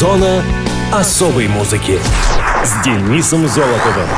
Зона особой музыки с Денисом Золотовым.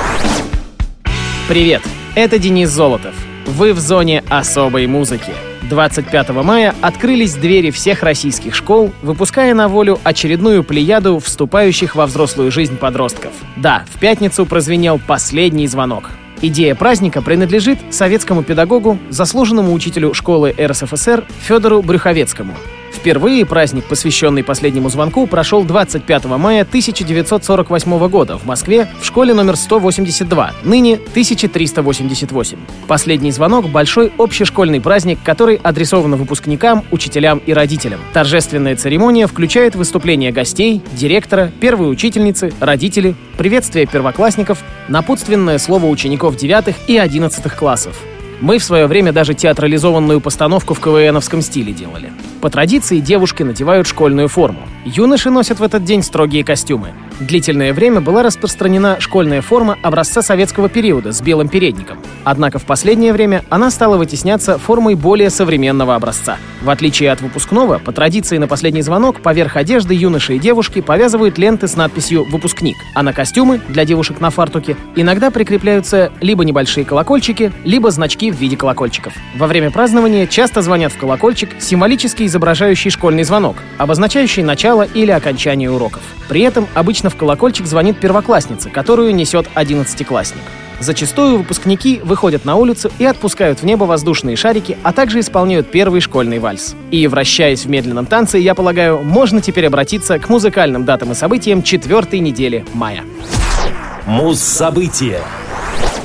Привет, это Денис Золотов. Вы в зоне особой музыки. 25 мая открылись двери всех российских школ, выпуская на волю очередную плеяду вступающих во взрослую жизнь подростков. Да, в пятницу прозвенел последний звонок. Идея праздника принадлежит советскому педагогу, заслуженному учителю школы РСФСР Федору Брюховецкому. Впервые праздник, посвященный последнему звонку, прошел 25 мая 1948 года в Москве в школе номер 182, ныне 1388. Последний звонок — большой общешкольный праздник, который адресован выпускникам, учителям и родителям. Торжественная церемония включает выступления гостей, директора, первой учительницы, родителей, приветствие первоклассников, напутственное слово учеников 9 и 11 классов. Мы в свое время даже театрализованную постановку в КВНовском стиле делали. По традиции девушки надевают школьную форму. Юноши носят в этот день строгие костюмы. Длительное время была распространена школьная форма образца советского периода с белым передником. Однако в последнее время она стала вытесняться формой более современного образца. В отличие от выпускного, по традиции на последний звонок поверх одежды юноши и девушки повязывают ленты с надписью «Выпускник», а на костюмы для девушек на фартуке иногда прикрепляются либо небольшие колокольчики, либо значки в виде колокольчиков. Во время празднования часто звонят в колокольчик, символически изображающий школьный звонок, обозначающий начало или окончание уроков. При этом обычно в колокольчик звонит первоклассница, которую несет одиннадцатиклассник. Зачастую выпускники выходят на улицу и отпускают в небо воздушные шарики, а также исполняют первый школьный вальс. И, вращаясь в медленном танце, я полагаю, можно теперь обратиться к музыкальным датам и событиям четвертой недели мая. Муз-события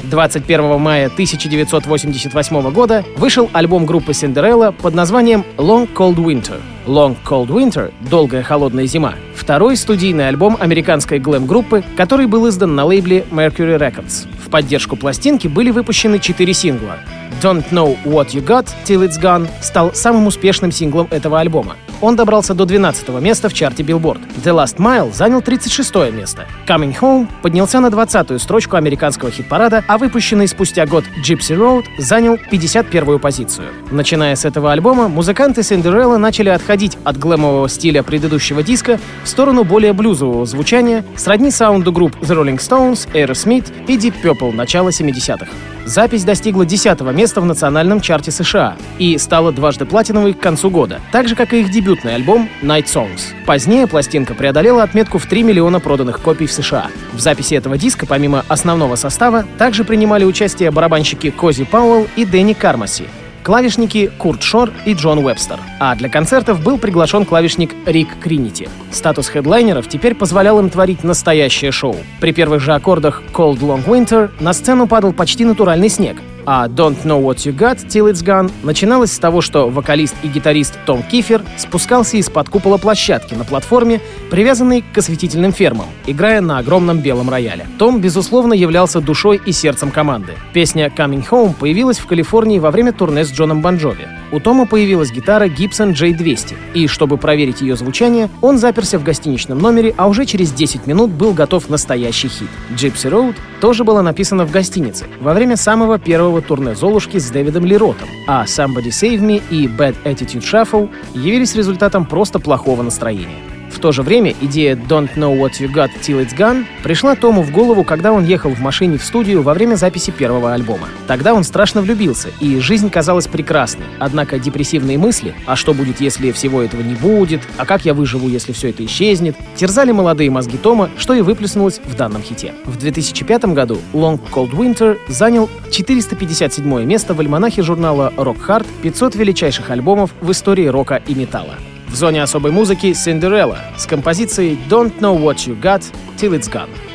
21 мая 1988 года вышел альбом группы Cinderella под названием Long Cold Winter. Long Cold Winter — «Долгая холодная зима» — второй студийный альбом американской глэм-группы, который был издан на лейбле Mercury Records. В поддержку пластинки были выпущены четыре сингла. Don't Know What You Got Till It's Gone стал самым успешным синглом этого альбома. Он добрался до 12 места в чарте Billboard. The Last Mile занял 36 место. Coming Home поднялся на 20-ю строчку американского хит-парада, а выпущенный спустя год Gypsy Road занял 51-ю позицию. Начиная с этого альбома, музыканты Cinderella начали отходить от глэмового стиля предыдущего диска в сторону более блюзового звучания, сродни саунду групп The Rolling Stones, Aerosmith и Deep Purple начала 70-х. Запись достигла 10 места в национальном чарте США и стала дважды платиновой к концу года, так же, как и их дебютный альбом Night Songs. Позднее пластинка преодолела отметку в 3 миллиона проданных копий в США. В записи этого диска, помимо основного состава, также принимали участие барабанщики Кози Пауэлл и Дэнни Кармаси, клавишники Курт Шор и Джон Уэбстер. А для концертов был приглашен клавишник Рик Кринити. Статус хедлайнеров теперь позволял им творить настоящее шоу. При первых же аккордах Cold Long Winter на сцену падал почти натуральный снег, а Don't Know What You Got Till It's Gone начиналась с того, что вокалист и гитарист Том Кифер спускался из-под купола площадки на платформе, привязанной к осветительным фермам, играя на огромном белом рояле. Том, безусловно, являлся душой и сердцем команды. Песня Coming Home появилась в Калифорнии во время турне с Джоном Бонджови. У Тома появилась гитара Gibson J200, и чтобы проверить ее звучание, он заперся в гостиничном номере, а уже через 10 минут был готов настоящий хит. Gypsy Road тоже была написана в гостинице во время самого первого турне «Золушки» с Дэвидом Леротом, а «Somebody Save Me» и «Bad Attitude Shuffle» явились результатом просто плохого настроения. В то же время идея «Don't know what you got till it's gone» пришла Тому в голову, когда он ехал в машине в студию во время записи первого альбома. Тогда он страшно влюбился, и жизнь казалась прекрасной. Однако депрессивные мысли «А что будет, если всего этого не будет?», «А как я выживу, если все это исчезнет?» терзали молодые мозги Тома, что и выплеснулось в данном хите. В 2005 году Long Cold Winter занял 457 место в альманахе журнала Rock Hard 500 величайших альбомов в истории рока и металла. В зоне особой музыки Cinderella с композицией Don't Know What You Got Till It's Gone.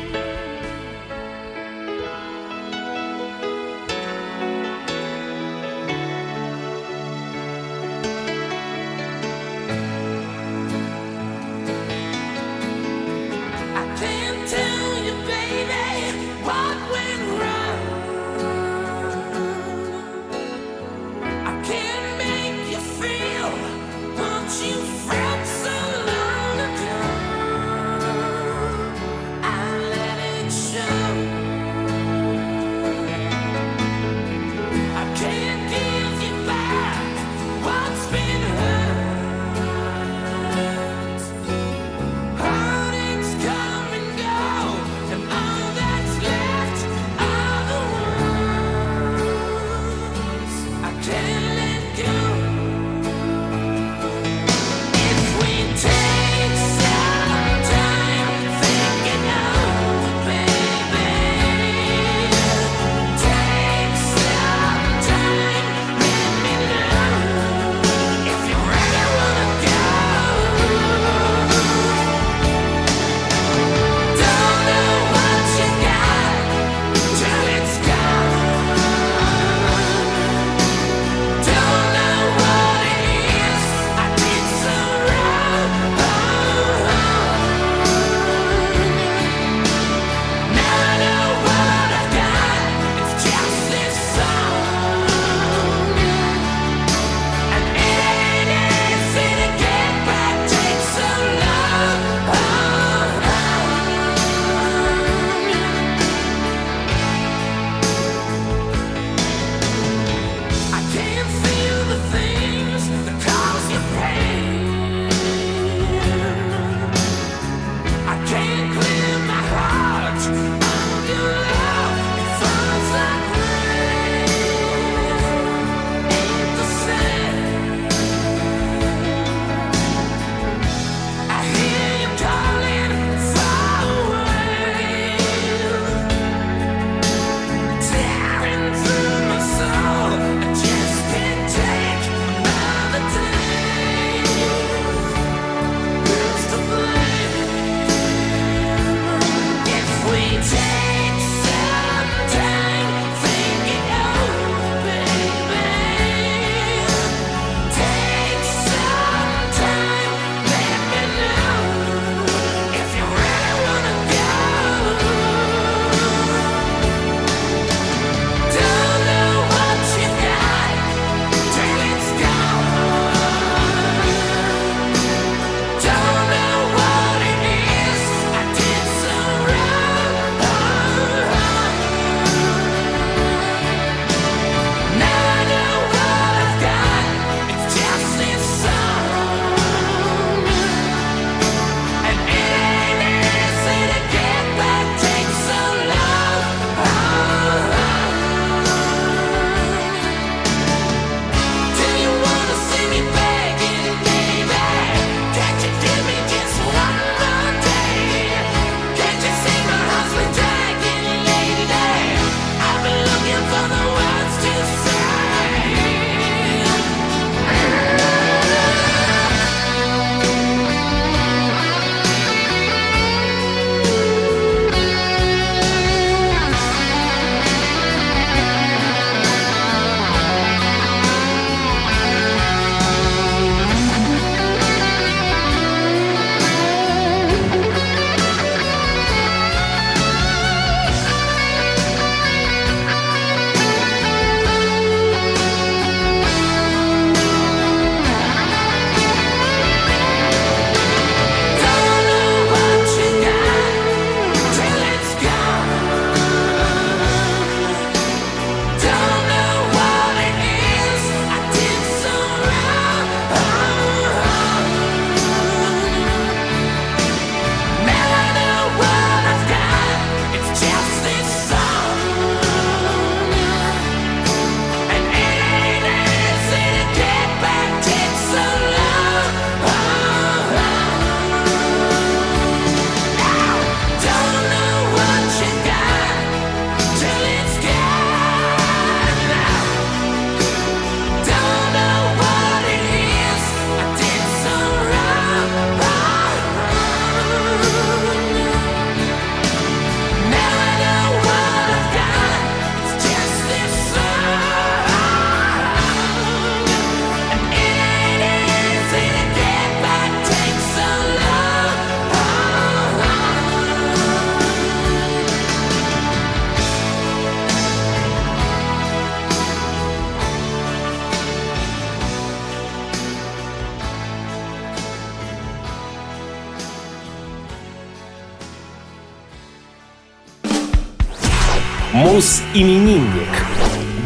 Мус-именинник.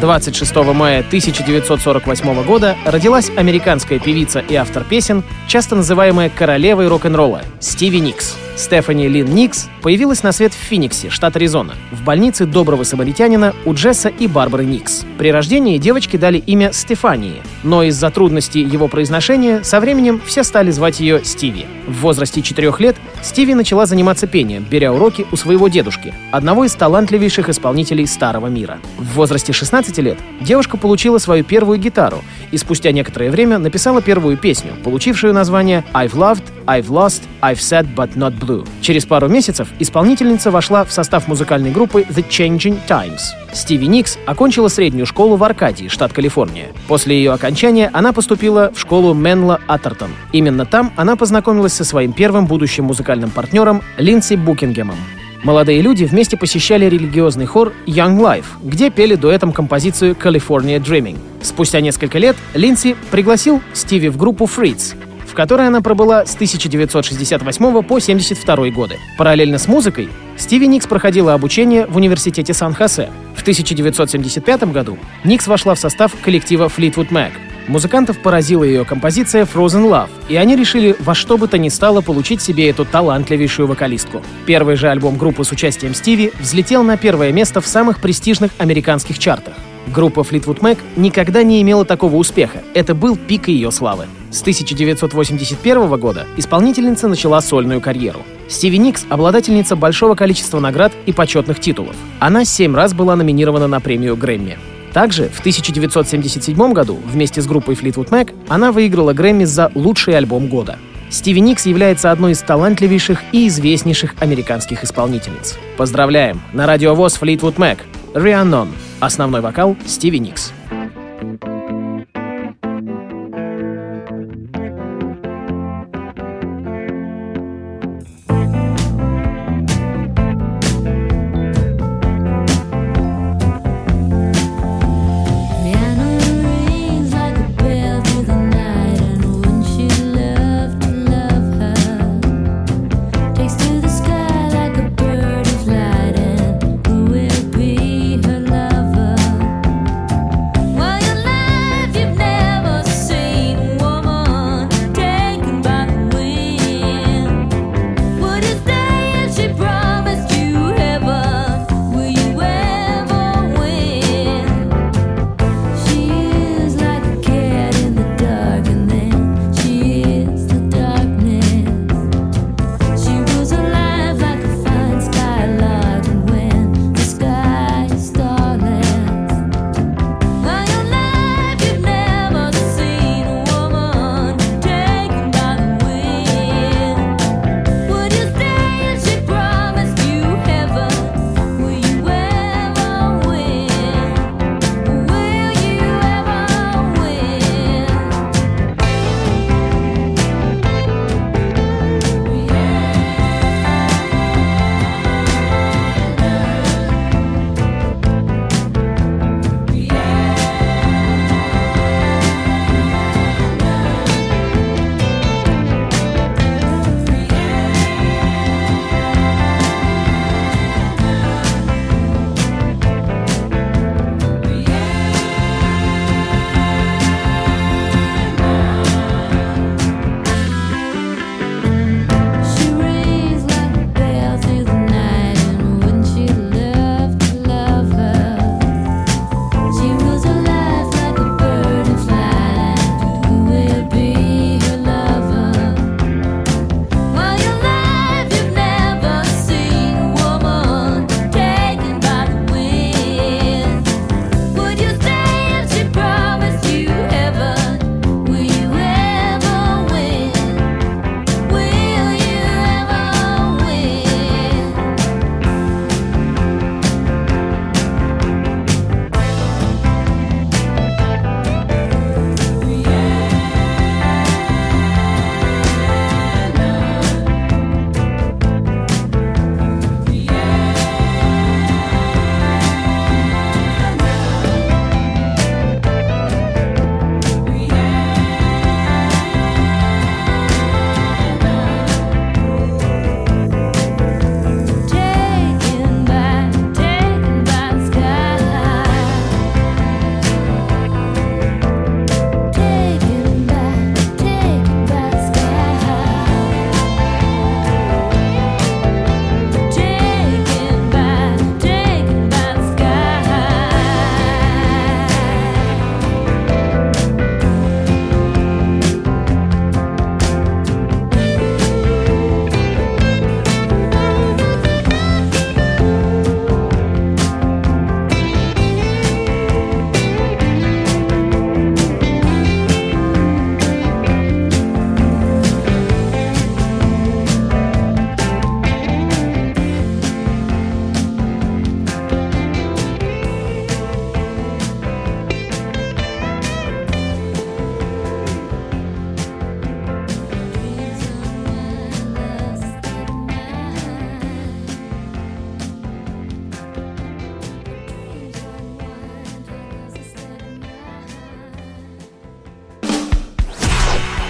26 мая 1948 года родилась американская певица и автор песен, часто называемая королевой рок-н-ролла, Стиви Никс. Стефани Лин Никс появилась на свет в Финиксе, штат Аризона, в больнице доброго самаритянина у Джесса и Барбары Никс. При рождении девочке дали имя Стефании, но из-за трудностей его произношения со временем все стали звать ее Стиви. В возрасте 4 лет Стиви начала заниматься пением, беря уроки у своего дедушки, одного из талантливейших исполнителей Старого мира. В возрасте 16 лет девушка получила свою первую гитару и спустя некоторое время написала первую песню, получившую название «I've loved, I've lost, I've said but not blue». Blue. Через пару месяцев исполнительница вошла в состав музыкальной группы The Changing Times. Стиви Никс окончила среднюю школу в Аркадии, штат Калифорния. После ее окончания она поступила в школу Менла Атертон. Именно там она познакомилась со своим первым будущим музыкальным партнером Линдси Букингемом. Молодые люди вместе посещали религиозный хор Young Life, где пели дуэтом композицию California Dreaming. Спустя несколько лет Линдси пригласил Стиви в группу Fritz, которой она пробыла с 1968 по 1972 годы. Параллельно с музыкой Стиви Никс проходила обучение в университете Сан-Хосе. В 1975 году Никс вошла в состав коллектива Fleetwood Mac. Музыкантов поразила ее композиция Frozen Love, и они решили во что бы то ни стало получить себе эту талантливейшую вокалистку. Первый же альбом группы с участием Стиви взлетел на первое место в самых престижных американских чартах. Группа Fleetwood Mac никогда не имела такого успеха. Это был пик ее славы. С 1981 года исполнительница начала сольную карьеру. Стиви Никс — обладательница большого количества наград и почетных титулов. Она семь раз была номинирована на премию Грэмми. Также в 1977 году вместе с группой Fleetwood Mac она выиграла Грэмми за лучший альбом года. Стиви Никс является одной из талантливейших и известнейших американских исполнительниц. Поздравляем! На радиовоз Fleetwood Mac. Rhiannon. Основной вокал Стиви Никс.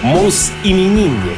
Мус-именинник.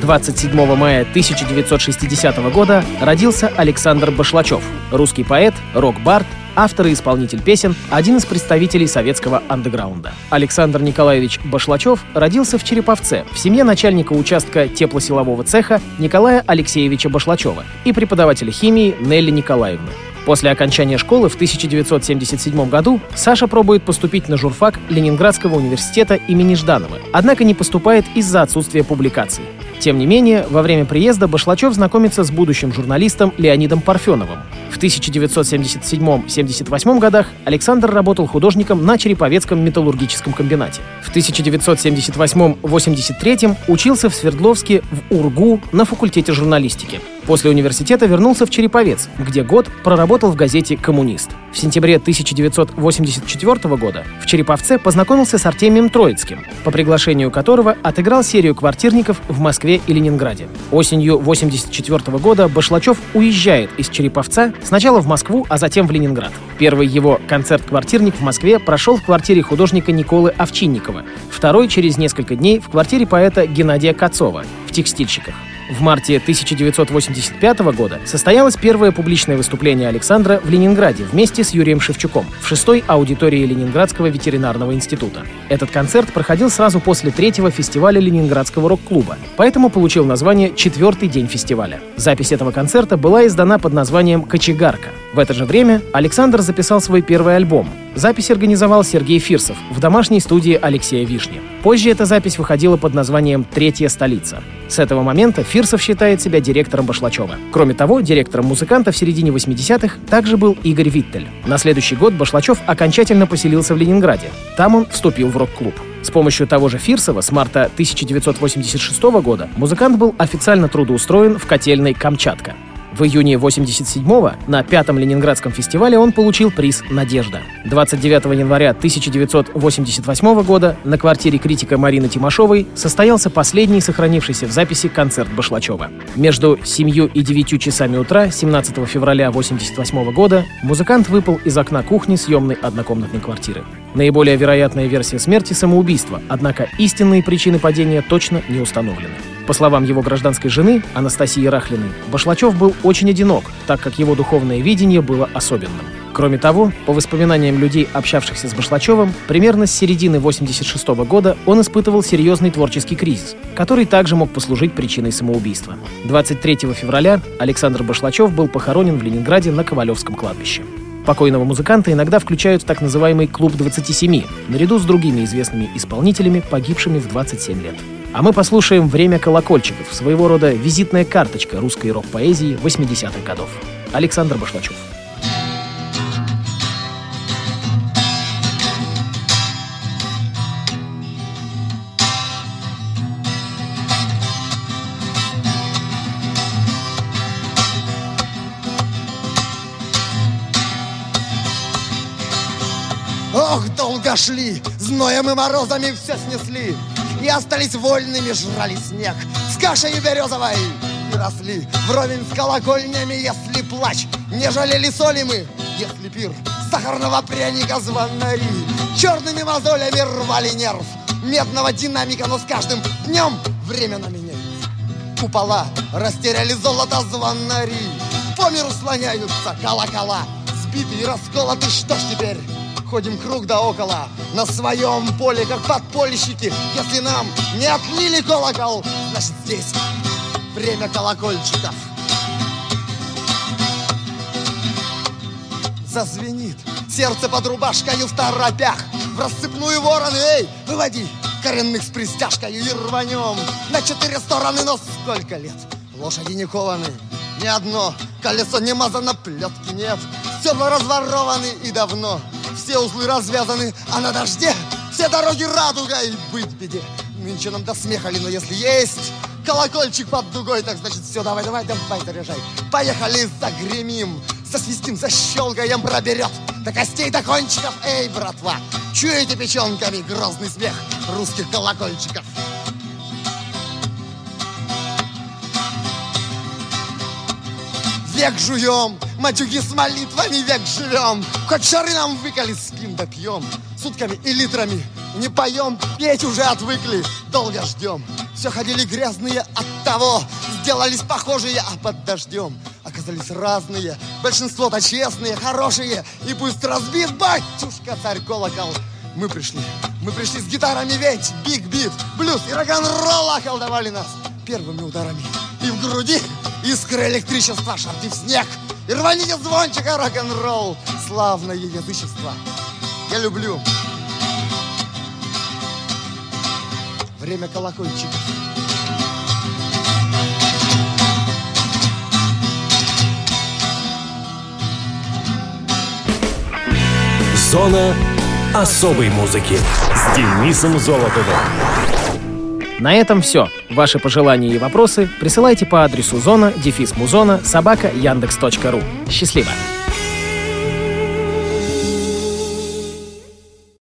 27 мая 1960 года родился Александр Башлачев, русский поэт, рок-бард, автор и исполнитель песен, один из представителей советского андеграунда. Александр Николаевич Башлачев родился в Череповце в семье начальника участка теплосилового цеха Николая Алексеевича Башлачева и преподавателя химии Нелли Николаевны. После окончания школы в 1977 году Саша пробует поступить на журфак Ленинградского университета имени Жданова, однако не поступает из-за отсутствия публикаций. Тем не менее, во время приезда Башлачев знакомится с будущим журналистом Леонидом Парфеновым. В 1977-78 годах Александр работал художником на Череповецком металлургическом комбинате. В 1978-83 учился в Свердловске в УРГУ на факультете журналистики. После университета вернулся в Череповец, где год проработал в газете «Коммунист». В сентябре 1984 года в Череповце познакомился с Артемием Троицким, по приглашению которого отыграл серию квартирников в Москве и Ленинграде. Осенью 1984 года Башлачев уезжает из Череповца сначала в Москву, а затем в Ленинград. Первый его концерт-квартирник в Москве прошел в квартире художника Николы Овчинникова, второй через несколько дней в квартире поэта Геннадия Кацова в «Текстильщиках». В марте 1985 года состоялось первое публичное выступление Александра в Ленинграде вместе с Юрием Шевчуком в шестой аудитории Ленинградского ветеринарного института. Этот концерт проходил сразу после третьего фестиваля Ленинградского рок-клуба, поэтому получил название «Четвертый день фестиваля». Запись этого концерта была издана под названием «Кочегарка». В это же время Александр записал свой первый альбом. Запись организовал Сергей Фирсов в домашней студии Алексея Вишни. Позже эта запись выходила под названием «Третья столица». С этого момента Фирсов считает себя директором Башлачева. Кроме того, директором музыканта в середине 80-х также был Игорь Виттель. На следующий год Башлачев окончательно поселился в Ленинграде. Там он вступил в рок-клуб. С помощью того же Фирсова с марта 1986 года музыкант был официально трудоустроен в котельной «Камчатка». В июне 87-го на пятом Ленинградском фестивале он получил приз «Надежда». 29 января 1988 года на квартире критика Марины Тимошовой состоялся последний сохранившийся в записи концерт Башлачева. Между 7 и 9 часами утра 17 февраля 1988 года музыкант выпал из окна кухни съемной однокомнатной квартиры. Наиболее вероятная версия смерти — самоубийство, однако истинные причины падения точно не установлены. По словам его гражданской жены, Анастасии Рахлиной, Башлачев был очень одинок, так как его духовное видение было особенным. Кроме того, по воспоминаниям людей, общавшихся с Башлачевым, примерно с середины 86 -го года он испытывал серьезный творческий кризис, который также мог послужить причиной самоубийства. 23 февраля Александр Башлачев был похоронен в Ленинграде на Ковалевском кладбище. Покойного музыканта иногда включают в так называемый «Клуб 27», наряду с другими известными исполнителями, погибшими в 27 лет. А мы послушаем «Время колокольчиков», своего рода визитная карточка русской рок-поэзии 80-х годов. Александр Башлачев. Ох, долго шли, зноем и морозами все снесли. И остались вольными, жрали снег. С кашей березовой и росли. Вровень с колокольнями, если плач Не жалели соли мы, если пир Сахарного пряника звонари Черными мозолями рвали нерв. Медного динамика, но с каждым днем Время на меняется Купола растеряли золото звонари По миру слоняются колокола. Сбитые и расколоты, что ж теперь? Ходим круг да около на своем поле, как подпольщики. Если нам не отлили колокол, значит здесь время колокольчиков. Зазвенит сердце под рубашкою в торопях. В рассыпную вороны, эй, выводи коренных с пристяжкой и рванем на четыре стороны, но сколько лет лошади не кованы, ни одно колесо не мазано, плетки нет, седла разворованы и давно все узлы развязаны, а на дожде все дороги радуга и быть беде. Нынче нам до смеха ли, но если есть колокольчик под дугой, так значит все, давай, давай, давай, заряжай. Поехали, загремим, засвистим, защелкаем, проберет до костей, до кончиков. Эй, братва, чуете печенками грозный смех русских колокольчиков? Век жуем, матюги с молитвами век живем. Хоть шары нам выколи, спим да пьем. Сутками и литрами Не поем, петь уже отвыкли, долго ждем. Все ходили грязные от того, сделались похожие, а под дождем оказались разные. Большинство-то честные, хорошие, и пусть разбит батюшка царь колокол. Мы пришли, мы пришли с гитарами ведь, биг бит, блюз и рок-н-ролл околдовали нас первыми ударами. И в груди искры электричества, шапки в снег. И рваните звончика рок-н-ролл, славное язычество. Я люблю время колокольчиков. Зона особой музыки с Денисом Золотовым. На этом все. Ваши пожелания и вопросы присылайте по адресу зона дефис музона собака яндекс.ру. Счастливо!